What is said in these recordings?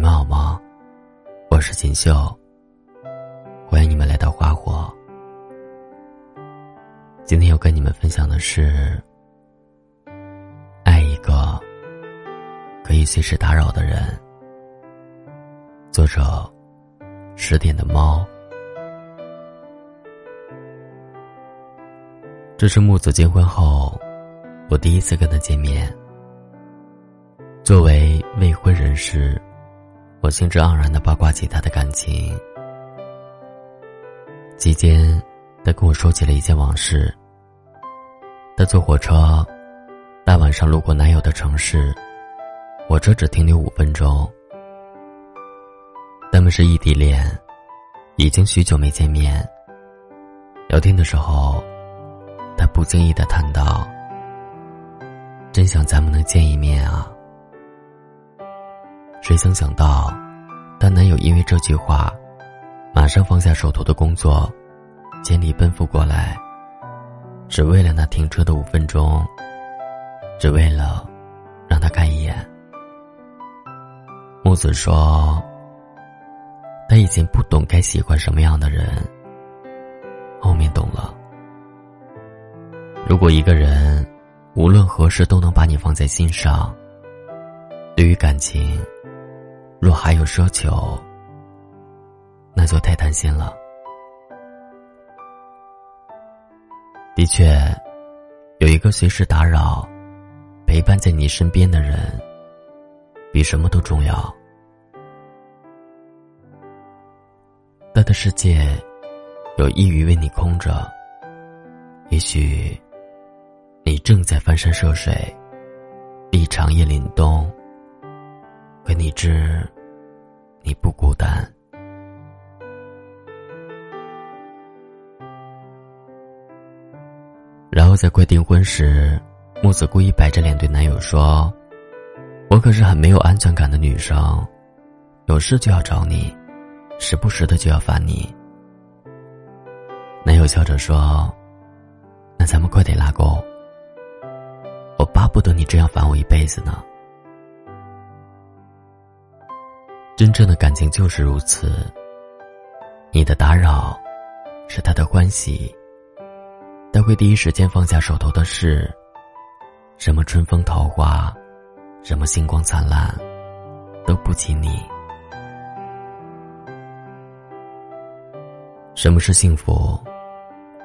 你们好吗？我是锦绣。欢迎你们来到花火。今天要跟你们分享的是：爱一个可以随时打扰的人。作者：十点的猫。这是木子结婚后，我第一次跟他见面。作为未婚人士，我兴致盎然的八卦起他的感情。期间，他跟我说起了一件往事。他坐火车，大晚上路过男友的城市，火车只停留五分钟。他们是异地恋，已经许久没见面。聊天的时候，他不经意的谈到：“真想咱们能见一面啊。”谁曾想到，她男友因为这句话，马上放下手头的工作，千里奔赴过来，只为了那停车的五分钟，只为了让他看一眼。木子说：“他以前不懂该喜欢什么样的人，后面懂了。如果一个人无论何时都能把你放在心上，对于感情。”若还有奢求，那就太贪心了。的确，有一个随时打扰、陪伴在你身边的人，比什么都重要。他的世界有一鱼为你空着，也许你正在翻山涉水，一长夜凛冬。可你知，你不孤单。然后在快订婚时，木子故意摆着脸对男友说：“我可是很没有安全感的女生，有事就要找你，时不时的就要烦你。”男友笑着说：“那咱们快点拉钩，我巴不得你这样烦我一辈子呢。”真正的感情就是如此。你的打扰，是他的欢喜。他会第一时间放下手头的事。什么春风桃花，什么星光灿烂，都不及你。什么是幸福？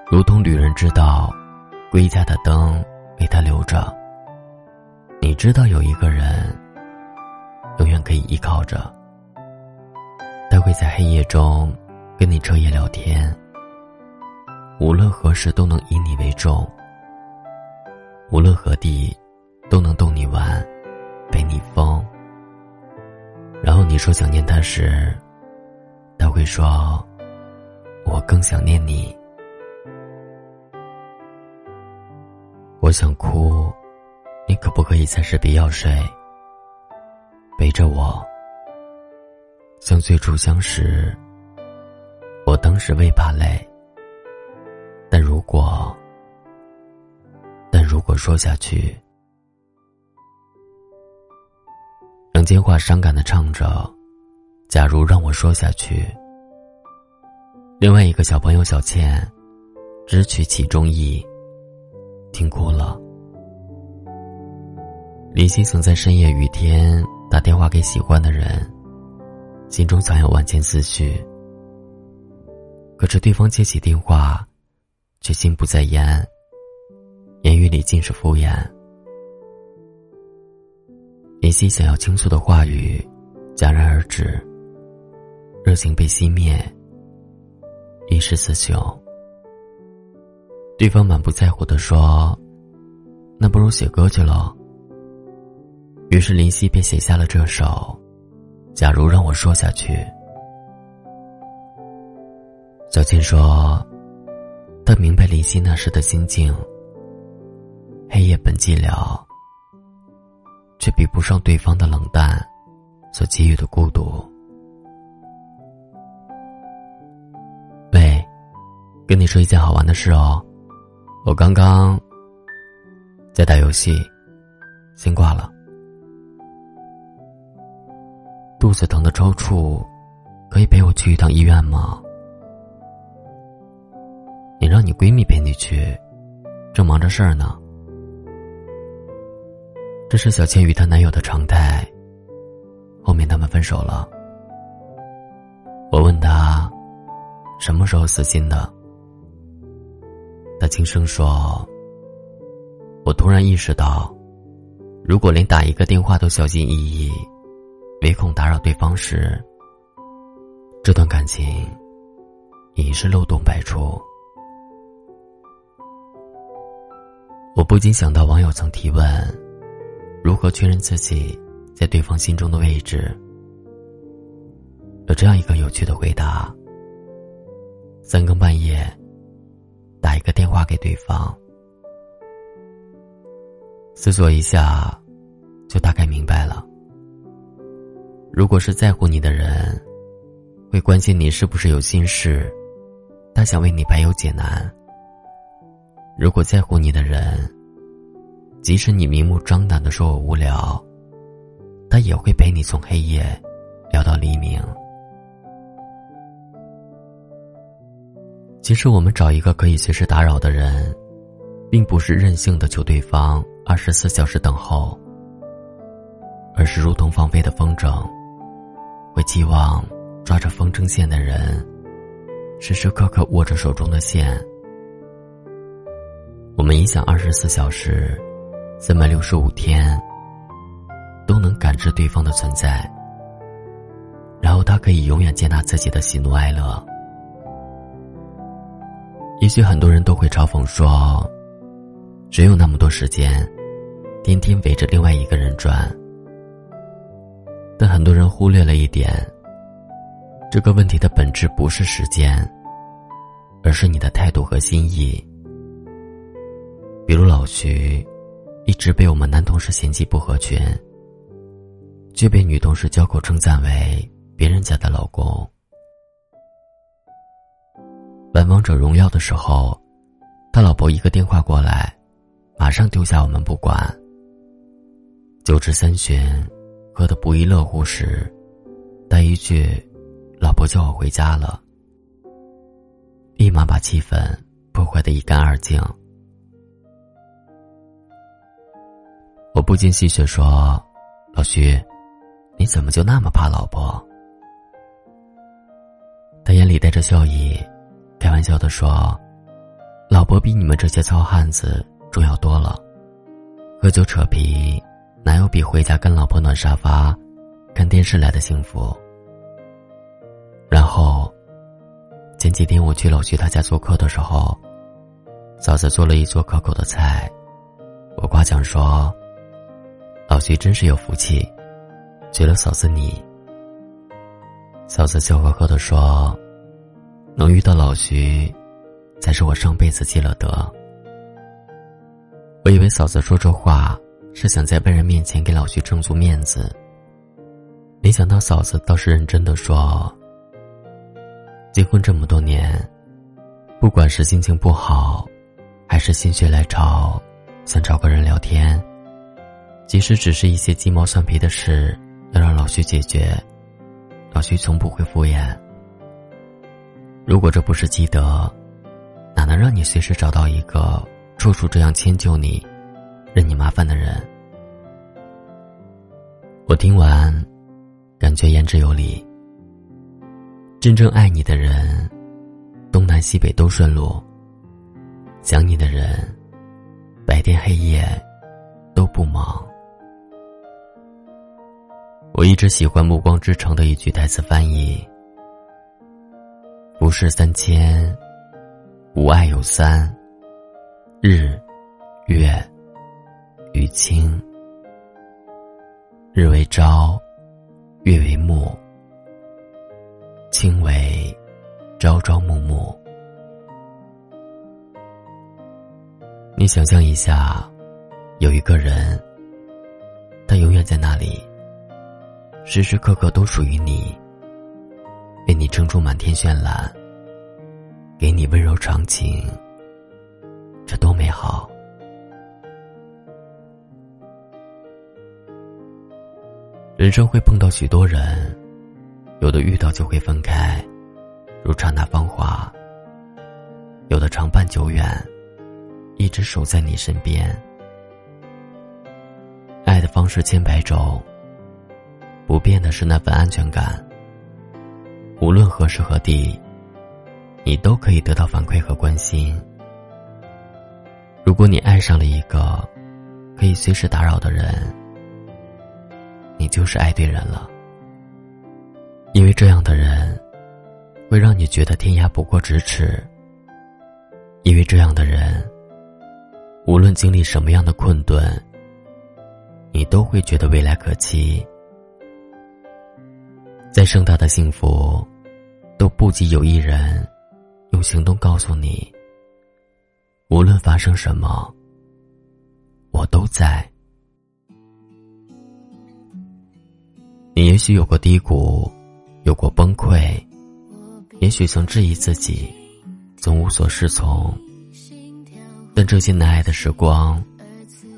如同旅人知道，归家的灯为他留着。你知道有一个人，永远可以依靠着。他会在黑夜中跟你彻夜聊天，无论何时都能以你为重，无论何地都能逗你玩，陪你疯。然后你说想念他时，他会说：“我更想念你。”我想哭，你可不可以暂时别要睡，陪着我？像最初相识，我当时未怕累。但如果，但如果说下去，杨千嬅伤感的唱着：“假如让我说下去。”另外一个小朋友小倩，只取其中意，听哭了。林夕曾在深夜雨天打电话给喜欢的人。心中藏有万千思绪，可是对方接起电话，却心不在焉，言语里尽是敷衍。林夕想要倾诉的话语戛然而止，热情被熄灭，一失雌雄。对方满不在乎的说：“那不如写歌去了。”于是林夕便写下了这首。假如让我说下去，小倩说：“她明白林夕那时的心境。黑夜本寂寥，却比不上对方的冷淡所给予的孤独。”喂，跟你说一件好玩的事哦，我刚刚在打游戏，先挂了。肚子疼的抽搐，可以陪我去一趟医院吗？你让你闺蜜陪你去，正忙着事儿呢。这是小倩与她男友的常态。后面他们分手了。我问她，什么时候死心的？她轻声说：“我突然意识到，如果连打一个电话都小心翼翼，唯恐打扰对方时，这段感情已是漏洞百出。”我不禁想到网友曾提问：如何确认自己在对方心中的位置？有这样一个有趣的回答：三更半夜打一个电话给对方，思索一下，就大概明白了。如果是在乎你的人，会关心你是不是有心事，他想为你排忧解难。如果在乎你的人，即使你明目张胆的说我无聊，他也会陪你从黑夜聊到黎明。其实，我们找一个可以随时打扰的人，并不是任性的求对方二十四小时等候，而是如同放飞的风筝，会期望抓着风筝线的人，时时刻刻握着手中的线。我们影响，二十四小时、三百六十五天，都能感知对方的存在，然后他可以永远接纳自己的喜怒哀乐。也许很多人都会嘲讽说：“只有那么多时间，天天围着另外一个人转。”但很多人忽略了一点，这个问题的本质不是时间，而是你的态度和心意。比如老徐，一直被我们男同事嫌弃不合群，却被女同事交口称赞为别人家的老公。玩王者荣耀的时候，他老婆一个电话过来，马上丢下我们不管。酒至三巡，喝得不亦乐乎时，带一句“老婆叫我回家了”，立马把气氛破坏的一干二净。我不禁戏谑说：“老徐，你怎么就那么怕老婆？”他眼里带着笑意，开玩笑的说：“老婆比你们这些糙汉子重要多了。喝酒扯皮，哪有比回家跟老婆暖沙发、看电视来的幸福？”然后，前几天我去老徐他家做客的时候，嫂子做了一桌可口的菜，我夸奖说。老徐真是有福气，娶了嫂子你。嫂子笑呵呵的说：“能遇到老徐，才是我上辈子积了德。”我以为嫂子说这话是想在外人面前给老徐挣足面子，没想到嫂子倒是认真的说：“结婚这么多年，不管是心情不好，还是心血来潮，想找个人聊天。”即使只是一些鸡毛蒜皮的事，要让老徐解决，老徐从不会敷衍。如果这不是积德，哪能让你随时找到一个处处这样迁就你、任你麻烦的人？我听完，感觉言之有理。真正爱你的人，东南西北都顺路；想你的人，白天黑夜都不忙。我一直喜欢《暮光之城》的一句台词翻译：“不是三千，吾爱有三。日、月、与卿。日为朝，月为暮，清为朝朝暮暮。你想象一下，有一个人，他永远在那里。”时时刻刻都属于你，为你撑出满天绚烂，给你温柔长情，这多美好！人生会碰到许多人，有的遇到就会分开，如刹那芳华；有的长伴久远，一直守在你身边。爱的方式千百种，不变的是那份安全感。无论何时何地，你都可以得到反馈和关心。如果你爱上了一个可以随时打扰的人，你就是爱对人了。因为这样的人，会让你觉得天涯不过咫尺。因为这样的人，无论经历什么样的困顿，你都会觉得未来可期。再盛大的幸福，都不及有一人用行动告诉你：无论发生什么，我都在。你也许有过低谷，有过崩溃，也许曾质疑自己，总无所适从。但这些难挨的时光，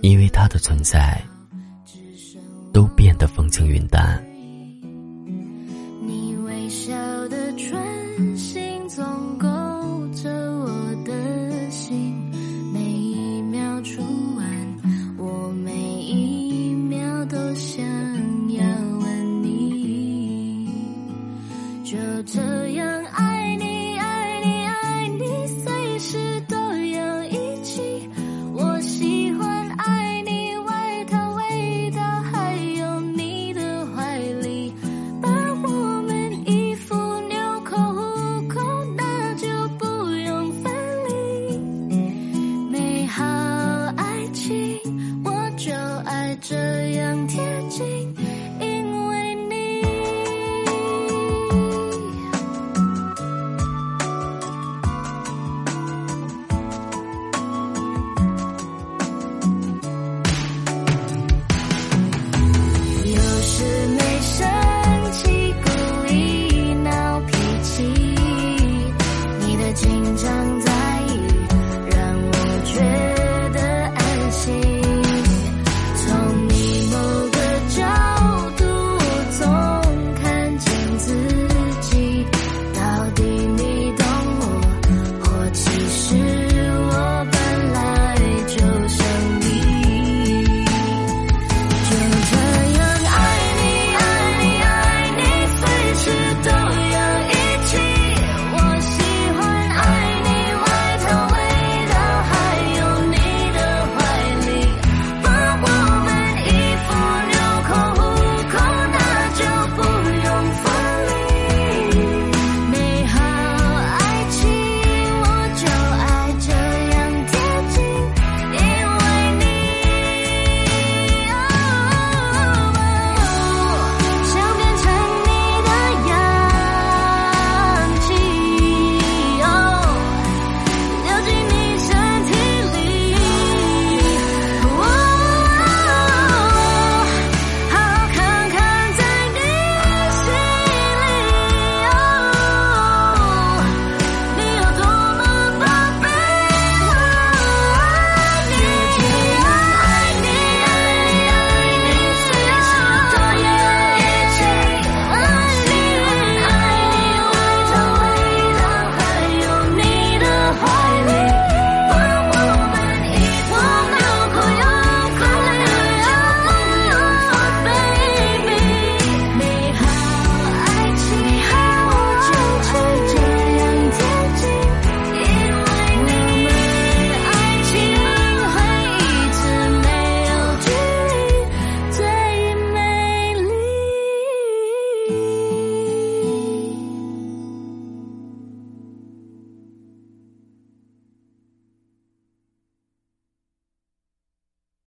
因为他的存在，都变得风轻云淡。你微笑的唇。